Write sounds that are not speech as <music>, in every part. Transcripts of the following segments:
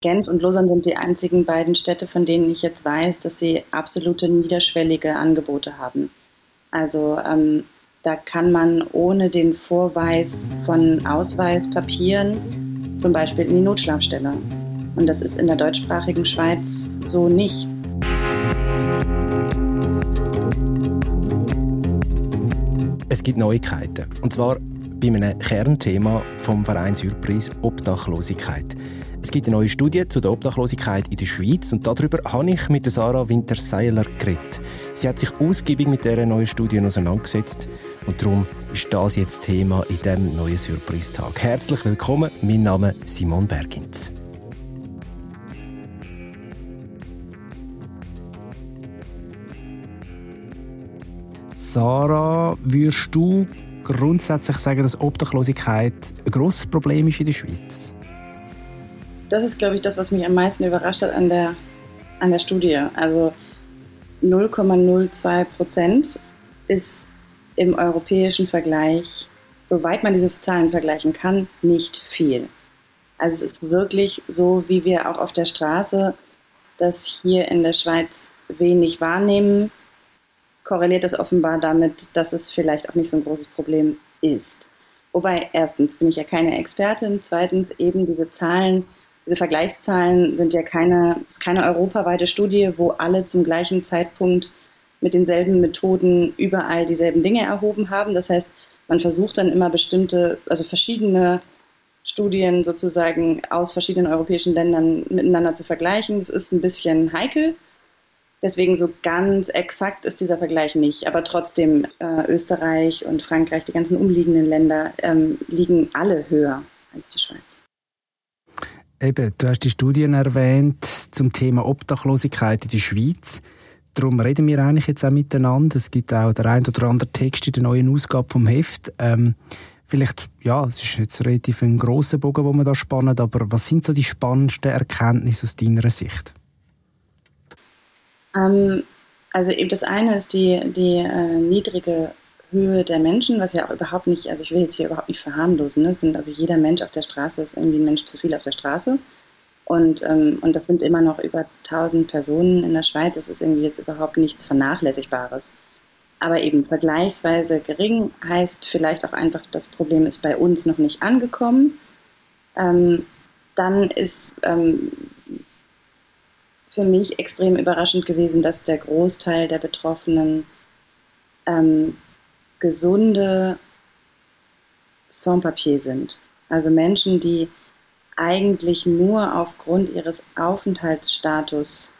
Genf und Lausanne sind die einzigen beiden Städte, von denen ich jetzt weiß, dass sie absolute niederschwellige Angebote haben. Also ähm, da kann man ohne den Vorweis von Ausweispapieren zum Beispiel in die Notschlafstelle. Und das ist in der deutschsprachigen Schweiz so nicht. Es gibt Neuigkeiten. Und zwar bei einem Kernthema vom Verein Surprise Obdachlosigkeit. Es gibt eine neue Studie zu der Obdachlosigkeit in der Schweiz und darüber habe ich mit Sarah Winterseiler geredet. Sie hat sich ausgiebig mit dieser neuen Studie auseinandergesetzt und darum ist das jetzt Thema in diesem neuen Surprise-Tag. Herzlich willkommen, mein Name ist Simon Bergins. Sarah, würdest du grundsätzlich sagen, dass Obdachlosigkeit ein grosses Problem ist in der Schweiz? Das ist, glaube ich, das, was mich am meisten überrascht hat an der, an der Studie. Also 0,02 Prozent ist im europäischen Vergleich, soweit man diese Zahlen vergleichen kann, nicht viel. Also es ist wirklich so, wie wir auch auf der Straße das hier in der Schweiz wenig wahrnehmen, korreliert das offenbar damit, dass es vielleicht auch nicht so ein großes Problem ist. Wobei erstens bin ich ja keine Expertin, zweitens eben diese Zahlen diese Vergleichszahlen sind ja keine, ist keine europaweite Studie, wo alle zum gleichen Zeitpunkt mit denselben Methoden überall dieselben Dinge erhoben haben. Das heißt, man versucht dann immer bestimmte, also verschiedene Studien sozusagen aus verschiedenen europäischen Ländern miteinander zu vergleichen. Das ist ein bisschen heikel. Deswegen so ganz exakt ist dieser Vergleich nicht. Aber trotzdem, äh, Österreich und Frankreich, die ganzen umliegenden Länder, ähm, liegen alle höher als die Schweiz. Eben, du hast die Studien erwähnt zum Thema Obdachlosigkeit in der Schweiz. Darum reden wir eigentlich jetzt auch miteinander. Es gibt auch der ein oder andere Text in der neuen Ausgabe vom Heft. Ähm, vielleicht, ja, es ist jetzt relativ ein grosser Bogen, wo man da spannen, aber was sind so die spannendsten Erkenntnisse aus deiner Sicht? Ähm, also eben das eine ist die, die äh, niedrige Höhe der Menschen, was ja auch überhaupt nicht, also ich will jetzt hier überhaupt nicht verharmlosen, ne? sind also jeder Mensch auf der Straße ist irgendwie ein Mensch zu viel auf der Straße. Und, ähm, und das sind immer noch über 1000 Personen in der Schweiz. Das ist irgendwie jetzt überhaupt nichts Vernachlässigbares. Aber eben vergleichsweise gering heißt vielleicht auch einfach, das Problem ist bei uns noch nicht angekommen. Ähm, dann ist ähm, für mich extrem überraschend gewesen, dass der Großteil der Betroffenen ähm, gesunde Sans-Papier sind. Also Menschen, die eigentlich nur aufgrund ihres Aufenthaltsstatus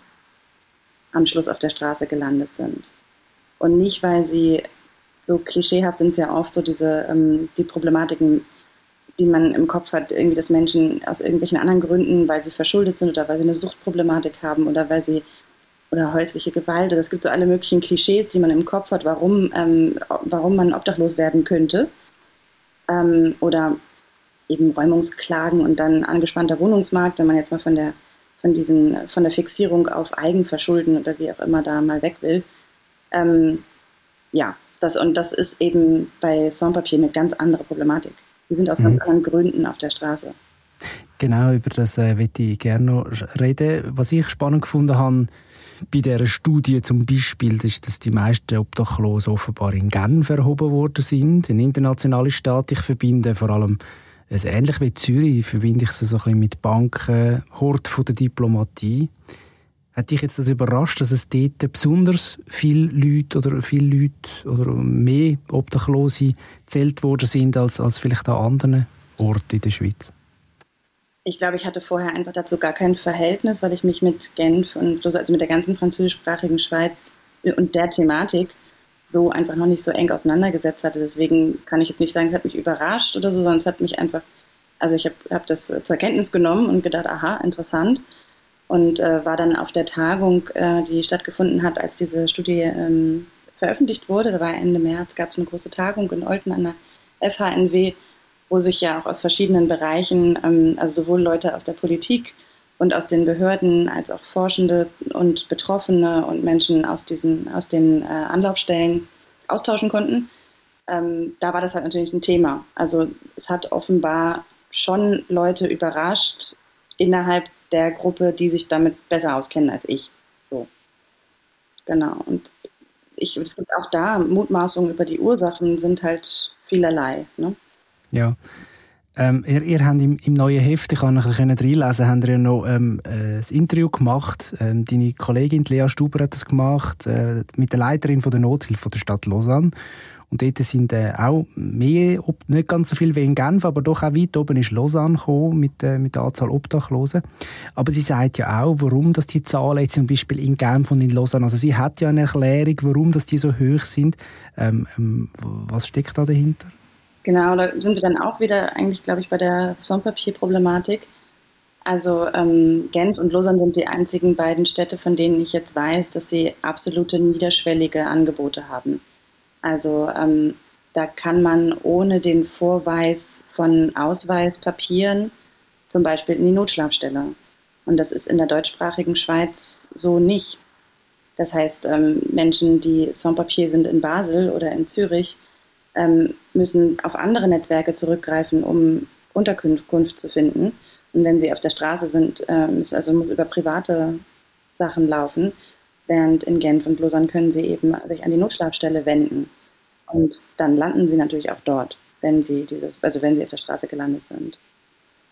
am Schluss auf der Straße gelandet sind. Und nicht, weil sie so klischeehaft sind, sehr oft so diese ähm, die Problematiken, die man im Kopf hat, irgendwie, dass Menschen aus irgendwelchen anderen Gründen, weil sie verschuldet sind oder weil sie eine Suchtproblematik haben oder weil sie oder häusliche Gewalt. Es gibt so alle möglichen Klischees, die man im Kopf hat, warum, ähm, warum man obdachlos werden könnte. Ähm, oder eben Räumungsklagen und dann angespannter Wohnungsmarkt, wenn man jetzt mal von der, von diesen, von der Fixierung auf Eigenverschulden oder wie auch immer da mal weg will. Ähm, ja, das, und das ist eben bei Sans-Papier eine ganz andere Problematik. Die sind aus mhm. ganz anderen Gründen auf der Straße. Genau, über das äh, würde ich gerne noch reden. Was ich spannend gefunden habe, bei dieser Studie zum Beispiel, ist, dass die meisten Obdachlosen offenbar in Genf erhoben worden sind, eine internationale Stadt. Ich verbinde vor allem, also ähnlich wie Zürich, verbinde ich sie so ein bisschen mit Banken, Hort von der Diplomatie. Hat dich jetzt das überrascht, dass es dort besonders viele Leute oder viele Leute oder mehr Obdachlose gezählt worden sind als, als vielleicht an anderen Orten in der Schweiz? Ich glaube, ich hatte vorher einfach dazu gar kein Verhältnis, weil ich mich mit Genf und also mit der ganzen französischsprachigen Schweiz und der Thematik so einfach noch nicht so eng auseinandergesetzt hatte. Deswegen kann ich jetzt nicht sagen, es hat mich überrascht oder so, sondern es hat mich einfach, also ich habe hab das zur Kenntnis genommen und gedacht, aha, interessant. Und äh, war dann auf der Tagung, äh, die stattgefunden hat, als diese Studie ähm, veröffentlicht wurde. Da war Ende März, gab es eine große Tagung in Olten an der FHNW wo sich ja auch aus verschiedenen Bereichen, ähm, also sowohl Leute aus der Politik und aus den Behörden als auch Forschende und Betroffene und Menschen aus, diesen, aus den äh, Anlaufstellen austauschen konnten. Ähm, da war das halt natürlich ein Thema. Also es hat offenbar schon Leute überrascht innerhalb der Gruppe, die sich damit besser auskennen als ich. So. Genau. Und ich, es gibt auch da Mutmaßungen über die Ursachen, sind halt vielerlei. Ne? Ja. Ähm, ihr, ihr habt im, im, neuen Heft, ich kann ein bisschen reinlesen, habt ihr noch ähm, äh, ein Interview gemacht. Ähm, deine Kollegin Lea Stuber hat das gemacht äh, mit der Leiterin von der Nothilfe der Stadt Lausanne. Und dort sind äh, auch mehr, nicht ganz so viel wie in Genf, aber doch auch weit oben ist Lausanne gekommen mit, äh, mit der Anzahl Obdachlosen. Aber sie sagt ja auch, warum dass die Zahlen jetzt zum Beispiel in Genf und in Lausanne, also sie hat ja eine Erklärung, warum dass die so hoch sind. Ähm, ähm, was steckt da dahinter? Genau, da sind wir dann auch wieder eigentlich, glaube ich, bei der Sans-Papier-Problematik. Also ähm, Genf und Lausanne sind die einzigen beiden Städte, von denen ich jetzt weiß, dass sie absolute niederschwellige Angebote haben. Also ähm, da kann man ohne den Vorweis von Ausweispapieren zum Beispiel in die Notschlafstelle. Und das ist in der deutschsprachigen Schweiz so nicht. Das heißt, ähm, Menschen, die Sans-Papier sind in Basel oder in Zürich, ähm, müssen auf andere Netzwerke zurückgreifen, um Unterkunft zu finden. Und wenn sie auf der Straße sind, ähm, also muss über private Sachen laufen. Während in Genf und Lausanne können sie eben sich an die Notschlafstelle wenden. Und dann landen sie natürlich auch dort, wenn sie diese, also wenn sie auf der Straße gelandet sind.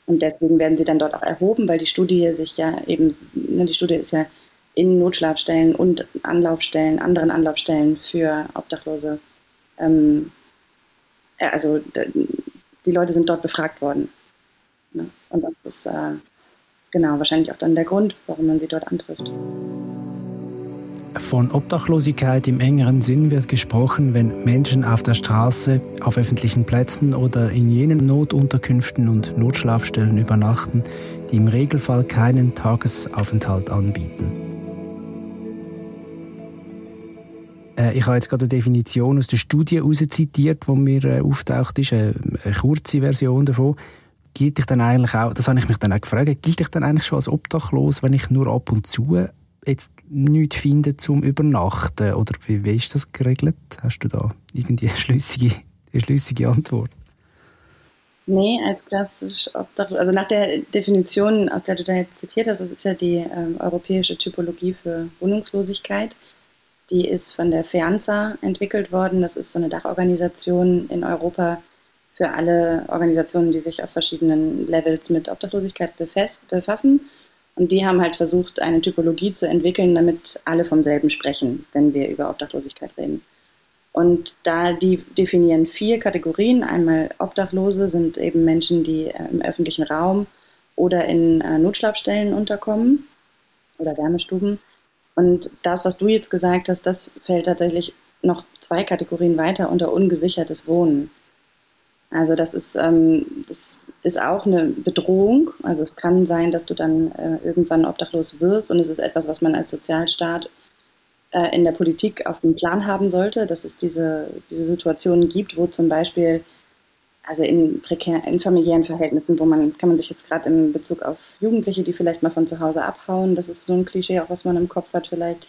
Und deswegen werden sie dann dort auch erhoben, weil die Studie sich ja eben, ne, die Studie ist ja in Notschlafstellen und Anlaufstellen, anderen Anlaufstellen für Obdachlose. Ähm, also die Leute sind dort befragt worden. Ne? Und das ist äh, genau wahrscheinlich auch dann der Grund, warum man sie dort antrifft. Von Obdachlosigkeit im engeren Sinn wird gesprochen, wenn Menschen auf der Straße, auf öffentlichen Plätzen oder in jenen Notunterkünften und Notschlafstellen übernachten, die im Regelfall keinen Tagesaufenthalt anbieten. Ich habe jetzt gerade eine Definition aus der Studie zitiert, wo mir äh, auftaucht ist, eine, eine kurze Version davon. Gilt ich dann eigentlich auch, das habe ich mich dann auch gefragt, gilt ich dann eigentlich schon als obdachlos, wenn ich nur ab und zu jetzt nichts finden zum Übernachten? Oder wie, wie ist das geregelt? Hast du da irgendwie eine schlüssige, eine schlüssige Antwort? Nee, als klassisch Obdachlos. Also nach der Definition, aus der du da jetzt zitiert hast, das ist ja die ähm, europäische Typologie für Wohnungslosigkeit. Die ist von der FEANZA entwickelt worden. Das ist so eine Dachorganisation in Europa für alle Organisationen, die sich auf verschiedenen Levels mit Obdachlosigkeit befassen. Und die haben halt versucht, eine Typologie zu entwickeln, damit alle vom selben sprechen, wenn wir über Obdachlosigkeit reden. Und da die definieren vier Kategorien. Einmal Obdachlose sind eben Menschen, die äh, im öffentlichen Raum oder in äh, Notschlafstellen unterkommen oder Wärmestuben. Und das, was du jetzt gesagt hast, das fällt tatsächlich noch zwei Kategorien weiter unter ungesichertes Wohnen. Also das ist, ähm, das ist auch eine Bedrohung. Also es kann sein, dass du dann äh, irgendwann obdachlos wirst und es ist etwas, was man als Sozialstaat äh, in der Politik auf dem Plan haben sollte, dass es diese, diese Situationen gibt, wo zum Beispiel also in, prekär, in familiären Verhältnissen, wo man, kann man sich jetzt gerade in Bezug auf Jugendliche, die vielleicht mal von zu Hause abhauen, das ist so ein Klischee, auch was man im Kopf hat vielleicht,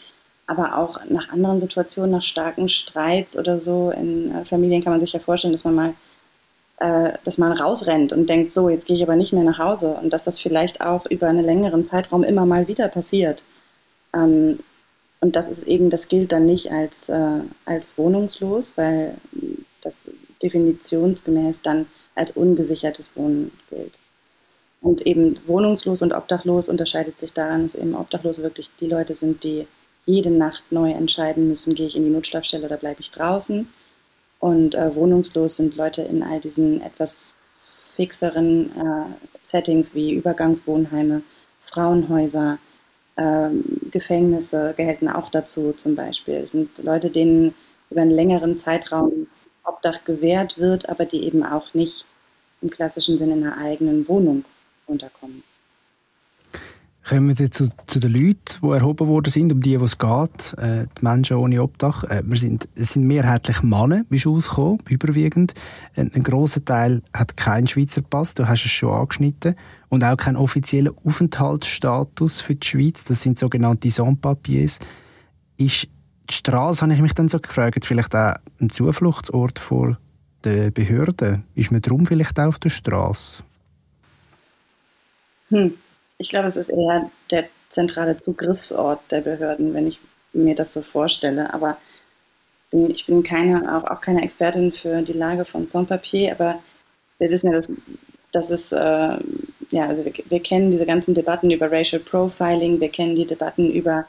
aber auch nach anderen Situationen, nach starken Streits oder so in äh, Familien kann man sich ja vorstellen, dass man mal äh, dass man rausrennt und denkt, so, jetzt gehe ich aber nicht mehr nach Hause und dass das vielleicht auch über einen längeren Zeitraum immer mal wieder passiert. Ähm, und das ist eben, das gilt dann nicht als, äh, als wohnungslos, weil das definitionsgemäß dann als ungesichertes Wohnen gilt. Und eben wohnungslos und obdachlos unterscheidet sich daran, dass eben obdachlos wirklich die Leute sind, die jede Nacht neu entscheiden müssen, gehe ich in die Notschlafstelle oder bleibe ich draußen. Und äh, wohnungslos sind Leute in all diesen etwas fixeren äh, Settings wie Übergangswohnheime, Frauenhäuser, äh, Gefängnisse gelten auch dazu zum Beispiel. Es sind Leute, denen über einen längeren Zeitraum Obdach gewährt wird, aber die eben auch nicht im klassischen Sinne in einer eigenen Wohnung unterkommen. Kommen wir zu, zu den Leuten, die erhoben worden sind, um die, es geht, äh, die Menschen ohne Obdach. Äh, wir sind, es sind mehrheitlich Männer, wie schon ausgekommen, überwiegend. Ein, ein grosser Teil hat keinen Schweizer Pass, du hast es schon angeschnitten, und auch keinen offiziellen Aufenthaltsstatus für die Schweiz. Das sind sogenannte Sans-Papiers. Ist die Straße, habe ich mich dann so gefragt, vielleicht auch ein Zufluchtsort vor den Behörden? Ist man darum vielleicht auch auf der Straße? Hm. Ich glaube, es ist eher der zentrale Zugriffsort der Behörden, wenn ich mir das so vorstelle. Aber ich bin keine, auch, auch keine Expertin für die Lage von Sans-Papier, aber wir wissen ja, dass, dass es, äh, ja, also wir, wir, kennen diese ganzen Debatten über Racial Profiling, wir kennen die Debatten über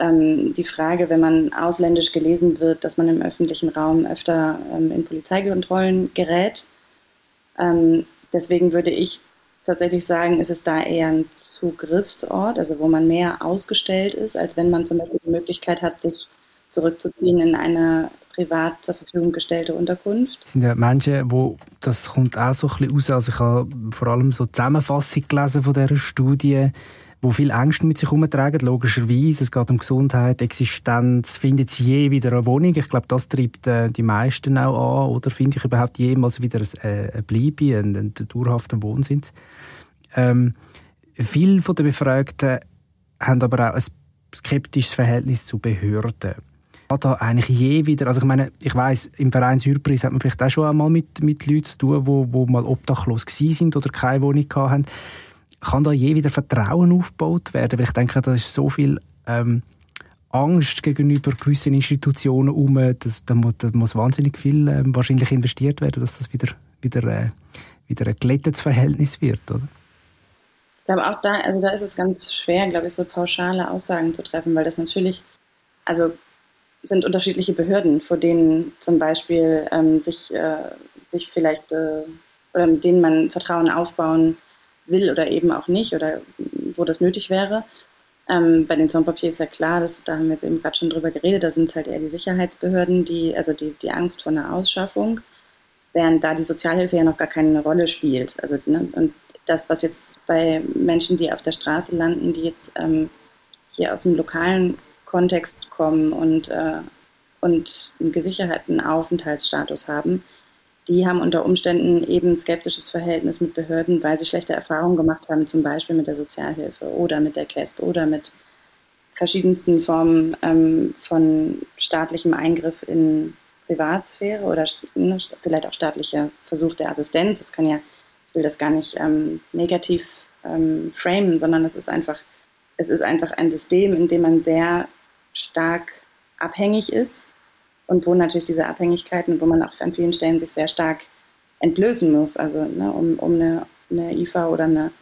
ähm, die Frage, wenn man ausländisch gelesen wird, dass man im öffentlichen Raum öfter ähm, in Polizeikontrollen gerät. Ähm, deswegen würde ich tatsächlich sagen, ist es da eher ein Zugriffsort, also wo man mehr ausgestellt ist, als wenn man zum Beispiel die Möglichkeit hat, sich zurückzuziehen in eine privat zur Verfügung gestellte Unterkunft. Es sind ja Menschen, wo das kommt auch so ein bisschen raus. Also ich habe vor allem so Zusammenfassung gelesen von dieser Studie, wo viel Ängste mit sich herumtragen, logischerweise. Es geht um Gesundheit, Existenz. Findet sie je wieder eine Wohnung? Ich glaube, das treibt äh, die meisten auch an. Oder finde ich überhaupt jemals wieder ein, äh, ein Bleibe, einen, einen dauerhaften Wohnsitz? Ähm, viele von den Befragten haben aber auch ein skeptisches Verhältnis zu Behörden. Hat da eigentlich je wieder, also ich meine, ich weiß im Verein Surprise hat man vielleicht auch schon einmal mit, mit Leuten zu tun, wo mal obdachlos sind oder keine Wohnung hatten. Kann da je wieder Vertrauen aufgebaut werden? Weil ich denke, da ist so viel ähm, Angst gegenüber gewissen Institutionen um, dass, da, muss, wahnsinnig viel ähm, wahrscheinlich investiert werden, dass das wieder, wieder, äh, wieder ein glättetes Verhältnis wird, oder? glaube auch da, also da ist es ganz schwer, glaube ich, so pauschale Aussagen zu treffen, weil das natürlich, also sind unterschiedliche Behörden, vor denen zum Beispiel ähm, sich, äh, sich vielleicht äh, oder mit denen man Vertrauen aufbauen will oder eben auch nicht oder wo das nötig wäre. Ähm, bei den Zonpapier ist ja klar, dass, da haben wir jetzt eben gerade schon drüber geredet, da sind es halt eher die Sicherheitsbehörden, die, also die, die Angst vor einer Ausschaffung, während da die Sozialhilfe ja noch gar keine Rolle spielt. Also, ne, und das, was jetzt bei Menschen, die auf der Straße landen, die jetzt ähm, hier aus dem lokalen Kontext kommen und, äh, und einen gesicherten Aufenthaltsstatus haben, die haben unter Umständen eben skeptisches Verhältnis mit Behörden, weil sie schlechte Erfahrungen gemacht haben, zum Beispiel mit der Sozialhilfe oder mit der KESP oder mit verschiedensten Formen ähm, von staatlichem Eingriff in Privatsphäre oder ne, vielleicht auch staatlicher Versuch der Assistenz. Das kann ja ich will das gar nicht ähm, negativ ähm, framen, sondern es ist einfach, es ist einfach ein System, in dem man sehr stark abhängig ist und wo natürlich diese Abhängigkeiten, wo man auch an vielen Stellen sich sehr stark entlösen muss, also ne, um, um eine, eine IFA oder eine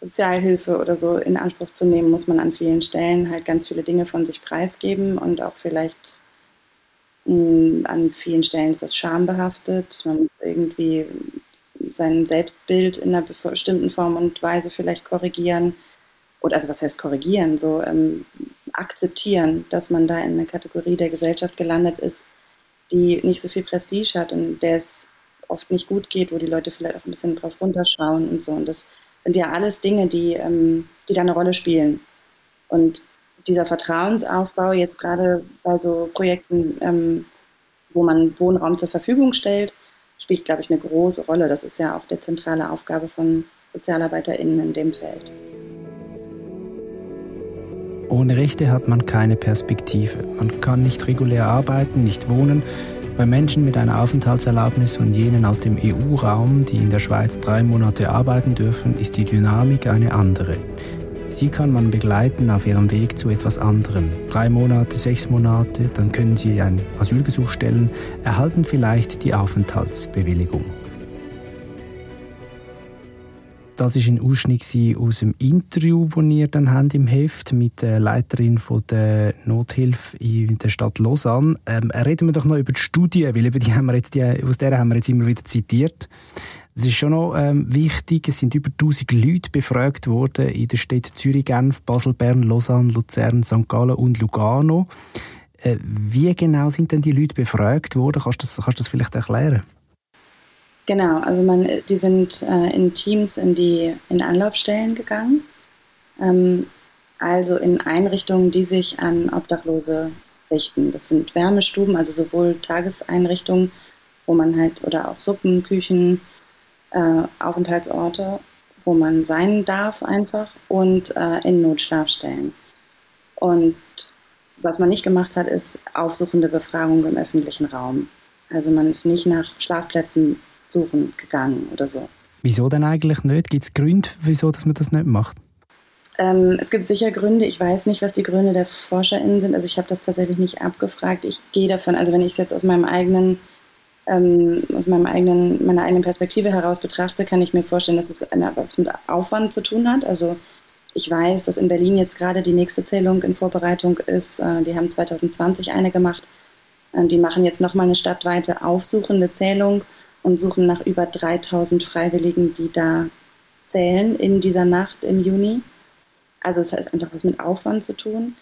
Sozialhilfe oder so in Anspruch zu nehmen, muss man an vielen Stellen halt ganz viele Dinge von sich preisgeben und auch vielleicht mh, mm, an vielen Stellen ist das schambehaftet. Man muss irgendwie sein Selbstbild in einer bestimmten Form und Weise vielleicht korrigieren. Oder also was heißt korrigieren? So ähm, akzeptieren, dass man da in einer Kategorie der Gesellschaft gelandet ist, die nicht so viel Prestige hat und der es oft nicht gut geht, wo die Leute vielleicht auch ein bisschen drauf runterschauen und so. Und das sind ja alles Dinge, die, ähm, die da eine Rolle spielen. Und dieser Vertrauensaufbau jetzt gerade bei so Projekten, ähm, wo man Wohnraum zur Verfügung stellt, spielt, glaube ich, eine große Rolle. Das ist ja auch die zentrale Aufgabe von SozialarbeiterInnen in dem Feld. Ohne Rechte hat man keine Perspektive. Man kann nicht regulär arbeiten, nicht wohnen. Bei Menschen mit einer Aufenthaltserlaubnis und jenen aus dem EU-Raum, die in der Schweiz drei Monate arbeiten dürfen, ist die Dynamik eine andere. Sie kann man begleiten auf ihrem Weg zu etwas anderem. Drei Monate, sechs Monate, dann können Sie ein Asylgesuch stellen, erhalten vielleicht die Aufenthaltsbewilligung. Das ist ein Ausschnitt aus dem Interview, das ihr dann habt im Heft mit der Leiterin der Nothilfe in der Stadt Lausanne. Ähm, reden wir doch noch über die Studie, weil über die haben wir jetzt, die, aus der haben wir jetzt immer wieder zitiert. Es ist schon noch ähm, wichtig, es sind über 1000 Leute befragt worden in den Städten Zürich, Genf, Basel, Bern, Lausanne, Luzern, St. Gallen und Lugano. Äh, wie genau sind denn die Leute befragt worden? Kannst du das, kannst du das vielleicht erklären? Genau, also man, die sind äh, in Teams in die in Anlaufstellen gegangen, ähm, also in Einrichtungen, die sich an Obdachlose richten. Das sind Wärmestuben, also sowohl Tageseinrichtungen, wo man halt oder auch Suppen, Küchen, äh, Aufenthaltsorte, wo man sein darf einfach und äh, in Notschlafstellen. Und was man nicht gemacht hat, ist aufsuchende Befragung im öffentlichen Raum. Also man ist nicht nach Schlafplätzen suchen gegangen oder so. Wieso denn eigentlich nicht? Gibt es Gründe, wieso dass man das nicht macht? Ähm, es gibt sicher Gründe. Ich weiß nicht, was die Gründe der ForscherInnen sind. Also ich habe das tatsächlich nicht abgefragt. Ich gehe davon, also wenn ich es jetzt aus meinem eigenen, ähm, aus meinem eigenen, meiner eigenen Perspektive heraus betrachte, kann ich mir vorstellen, dass es eine, was mit Aufwand zu tun hat. Also ich weiß, dass in Berlin jetzt gerade die nächste Zählung in Vorbereitung ist. Äh, die haben 2020 eine gemacht. Äh, die machen jetzt nochmal eine stadtweite aufsuchende Zählung und suchen nach über 3000 Freiwilligen, die da zählen in dieser Nacht im Juni. Also es hat einfach was mit Aufwand zu tun.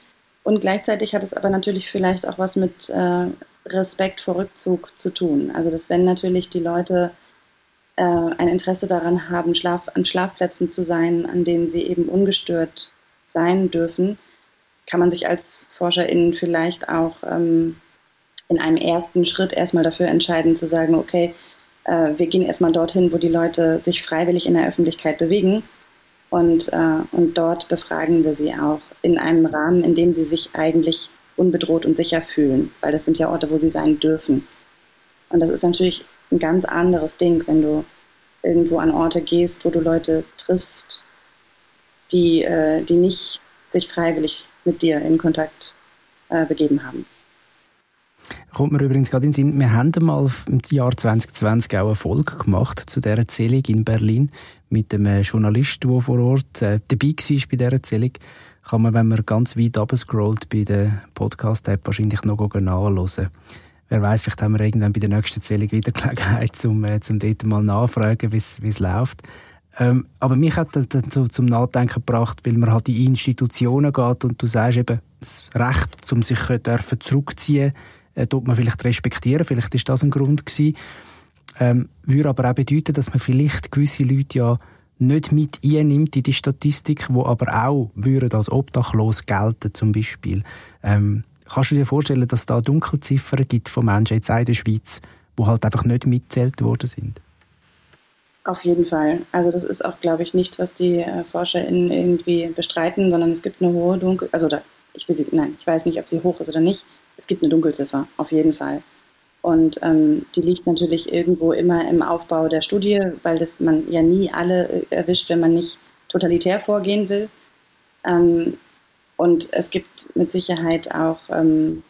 Und gleichzeitig hat es aber natürlich vielleicht auch was mit äh, Respekt vor Rückzug zu tun. Also dass wenn natürlich die Leute äh, ein Interesse daran haben, Schlaf, an Schlafplätzen zu sein, an denen sie eben ungestört sein dürfen, kann man sich als ForscherInnen vielleicht auch ähm, in einem ersten Schritt erstmal dafür entscheiden, zu sagen, okay, äh, wir gehen erstmal dorthin, wo die Leute sich freiwillig in der Öffentlichkeit bewegen und, äh, und dort befragen wir sie auch in einem Rahmen, in dem sie sich eigentlich unbedroht und sicher fühlen, weil das sind ja Orte, wo sie sein dürfen. Und das ist natürlich ein ganz anderes Ding, wenn du irgendwo an Orte gehst, wo du Leute triffst, die, äh, die nicht sich freiwillig mit dir in Kontakt äh, begeben haben. Kommt mir übrigens gerade in den Sinn, wir haben mal im Jahr 2020 auch eine Folge gemacht zu dieser Zählung in Berlin mit einem äh, Journalisten, der vor Ort äh, dabei war bei dieser Zählung. Kann man, wenn man ganz weit scrollt bei der Podcast-App, wahrscheinlich noch nachhören. Wer weiß, vielleicht haben wir irgendwann bei der nächsten Zählung wieder Gelegenheit, um, äh, zum dort mal nachfragen, wie es läuft. Ähm, aber mich hat das so zum Nachdenken gebracht, weil man halt in Institutionen geht und du sagst eben, das Recht, um sich dürfen zurückziehen äh, tut man vielleicht respektieren, vielleicht ist das ein Grund gewesen. Ähm, würde aber auch bedeuten, dass man vielleicht gewisse Leute ja nicht mit einnimmt in die Statistik, wo aber auch würden als obdachlos gelten zum Beispiel. Ähm, kannst du dir vorstellen, dass es da Dunkelziffern gibt von Menschen jetzt auch in der Schweiz, die halt einfach nicht mitzählt worden sind? Auf jeden Fall. Also das ist auch, glaube ich, nichts, was die äh, ForscherInnen irgendwie bestreiten, sondern es gibt eine hohe Dunkel... Also da, ich will sie, nein, ich weiß nicht, ob sie hoch ist oder nicht, es gibt eine Dunkelziffer, auf jeden Fall. Und ähm, die liegt natürlich irgendwo immer im Aufbau der Studie, weil das man ja nie alle äh, erwischt, wenn man nicht totalitär vorgehen will. Ähm, und es gibt mit Sicherheit auch ähm,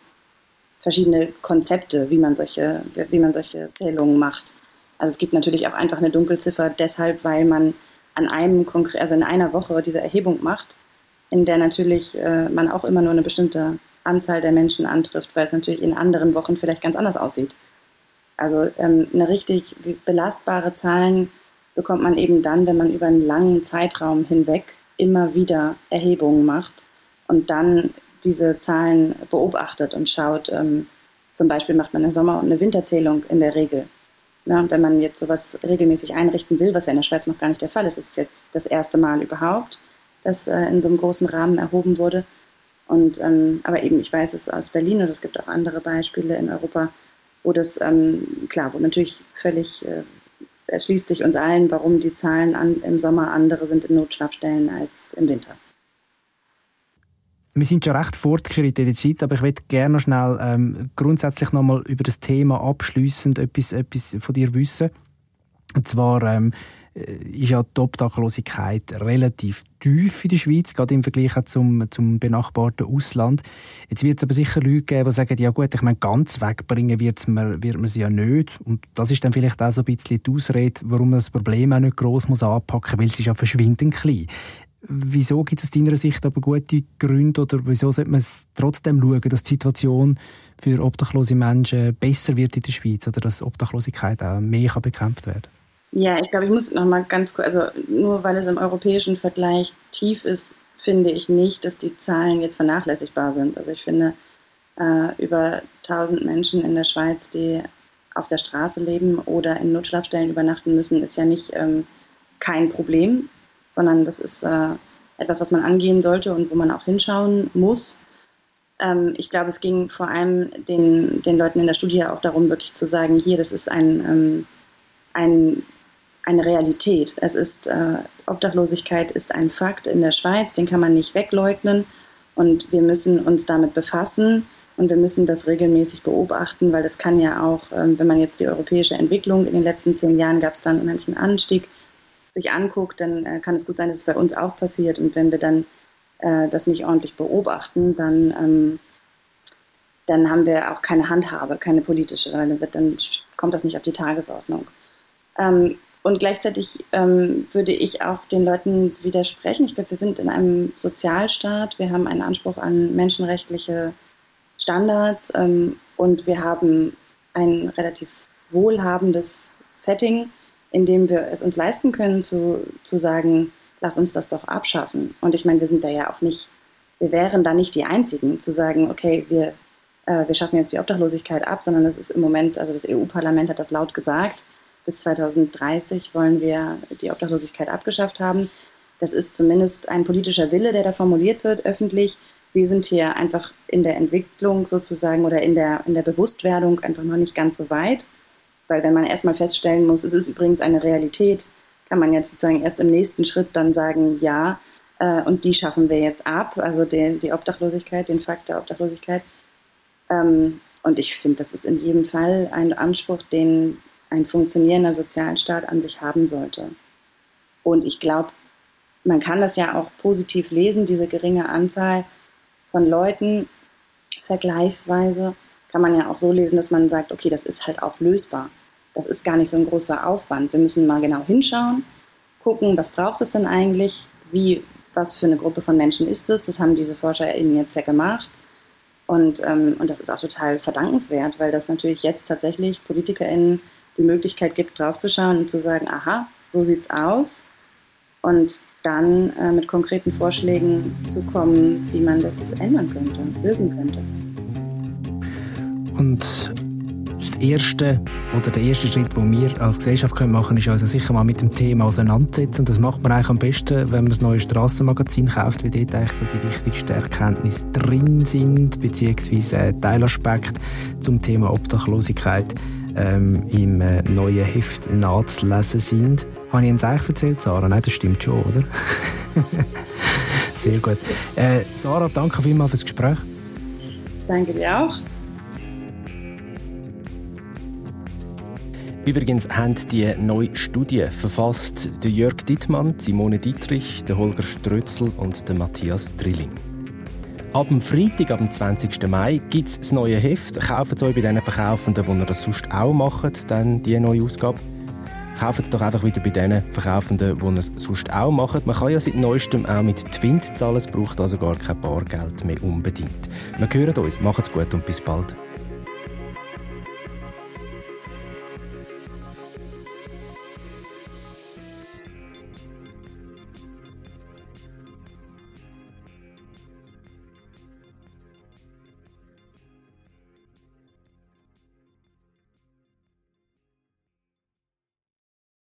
verschiedene Konzepte, wie man solche, wie man solche Zählungen macht. Also es gibt natürlich auch einfach eine Dunkelziffer deshalb, weil man an einem also in einer Woche diese Erhebung macht, in der natürlich äh, man auch immer nur eine bestimmte Anzahl der Menschen antrifft, weil es natürlich in anderen Wochen vielleicht ganz anders aussieht. Also ähm, eine richtig belastbare Zahlen bekommt man eben dann, wenn man über einen langen Zeitraum hinweg immer wieder Erhebungen macht und dann diese Zahlen beobachtet und schaut. Ähm, zum Beispiel macht man eine Sommer- und eine Winterzählung in der Regel. Ja, wenn man jetzt sowas regelmäßig einrichten will, was ja in der Schweiz noch gar nicht der Fall ist, ist jetzt das erste Mal überhaupt, dass äh, in so einem großen Rahmen erhoben wurde. Und, ähm, aber eben, ich weiß es aus Berlin und es gibt auch andere Beispiele in Europa, wo das, ähm, klar, wo natürlich völlig, äh, erschließt sich uns allen, warum die Zahlen an, im Sommer andere sind in Notschlafstellen als im Winter. Wir sind schon recht fortgeschritten in der Zeit, aber ich würde gerne noch schnell ähm, grundsätzlich nochmal über das Thema abschließend etwas, etwas von dir wissen. Und zwar, ähm, ist ja die Obdachlosigkeit relativ tief in der Schweiz, gerade im Vergleich zum, zum benachbarten Ausland. Jetzt wird es aber sicher Leute geben, die sagen, ja gut, ich meine, ganz wegbringen wird's man, wird man sie ja nicht. Und das ist dann vielleicht auch so ein bisschen die Ausrede, warum man das Problem auch nicht gross muss anpacken muss, weil es ist ja verschwindend klein. Wieso gibt es aus deiner Sicht aber gute Gründe oder wieso sollte man trotzdem schauen, dass die Situation für obdachlose Menschen besser wird in der Schweiz oder dass Obdachlosigkeit auch mehr bekämpft werden kann? Ja, ich glaube, ich muss noch mal ganz kurz, also nur weil es im europäischen Vergleich tief ist, finde ich nicht, dass die Zahlen jetzt vernachlässigbar sind. Also ich finde, äh, über 1000 Menschen in der Schweiz, die auf der Straße leben oder in Notschlafstellen übernachten müssen, ist ja nicht ähm, kein Problem, sondern das ist äh, etwas, was man angehen sollte und wo man auch hinschauen muss. Ähm, ich glaube, es ging vor allem den, den Leuten in der Studie auch darum, wirklich zu sagen, hier, das ist ein, ähm, ein eine Realität. Es ist, äh, Obdachlosigkeit ist ein Fakt in der Schweiz, den kann man nicht wegleugnen und wir müssen uns damit befassen und wir müssen das regelmäßig beobachten, weil das kann ja auch, äh, wenn man jetzt die europäische Entwicklung in den letzten zehn Jahren gab es dann einen unheimlichen Anstieg sich anguckt, dann äh, kann es gut sein, dass es bei uns auch passiert. Und wenn wir dann äh, das nicht ordentlich beobachten, dann, ähm, dann haben wir auch keine Handhabe, keine politische, weil dann, wird, dann kommt das nicht auf die Tagesordnung. Ähm, und gleichzeitig ähm, würde ich auch den Leuten widersprechen. Ich glaube, wir sind in einem Sozialstaat, wir haben einen Anspruch an menschenrechtliche Standards ähm, und wir haben ein relativ wohlhabendes Setting, in dem wir es uns leisten können, zu, zu sagen, lass uns das doch abschaffen. Und ich meine, wir sind da ja auch nicht, wir wären da nicht die Einzigen, zu sagen, okay, wir, äh, wir schaffen jetzt die Obdachlosigkeit ab, sondern das ist im Moment, also das EU-Parlament hat das laut gesagt, bis 2030 wollen wir die Obdachlosigkeit abgeschafft haben. Das ist zumindest ein politischer Wille, der da formuliert wird öffentlich. Wir sind hier einfach in der Entwicklung sozusagen oder in der, in der Bewusstwerdung einfach noch nicht ganz so weit. Weil wenn man erstmal feststellen muss, es ist übrigens eine Realität, kann man jetzt sozusagen erst im nächsten Schritt dann sagen, ja, äh, und die schaffen wir jetzt ab, also die, die Obdachlosigkeit, den Fakt der Obdachlosigkeit. Ähm, und ich finde, das ist in jedem Fall ein Anspruch, den ein funktionierender Sozialstaat an sich haben sollte. Und ich glaube, man kann das ja auch positiv lesen, diese geringe Anzahl von Leuten vergleichsweise, kann man ja auch so lesen, dass man sagt, okay, das ist halt auch lösbar. Das ist gar nicht so ein großer Aufwand. Wir müssen mal genau hinschauen, gucken, was braucht es denn eigentlich, wie, was für eine Gruppe von Menschen ist es. Das haben diese ForscherInnen jetzt ja gemacht. Und, ähm, und das ist auch total verdankenswert, weil das natürlich jetzt tatsächlich PolitikerInnen die Möglichkeit gibt, draufzuschauen und zu sagen, aha, so sieht's aus. Und dann äh, mit konkreten Vorschlägen zu kommen, wie man das ändern könnte, lösen könnte. Und das erste oder der erste Schritt, den wir als Gesellschaft machen können, ist also sicher mal mit dem Thema auseinandersetzen. Und das macht man eigentlich am besten, wenn man das neue Strassenmagazin kauft, weil dort eigentlich so die wichtigsten Erkenntnisse drin sind, beziehungsweise Teilaspekte zum Thema Obdachlosigkeit ähm, im äh, neuen Heft nachzulesen sind. Habe ich Ihnen eigentlich erzählt, Sarah? Nein, das stimmt schon, oder? <laughs> Sehr gut. Äh, Sarah, danke vielmals fürs Gespräch. Danke dir auch. Übrigens haben die neue Studie verfasst der Jörg Dittmann, Simone Dietrich, der Holger Strötzl und der Matthias Drilling. Ab dem Freitag, ab dem 20. Mai, gibt es das neue Heft. Kauft es euch bei den Verkaufenden, die ihr das sonst auch macht, dann die neue Ausgabe. Kauft es doch einfach wieder bei den Verkaufenden, die es sonst auch machen. Man kann ja seit neuestem auch mit Twint zahlen, es braucht also gar kein Bargeld mehr unbedingt. Wir hören uns, macht's gut und bis bald.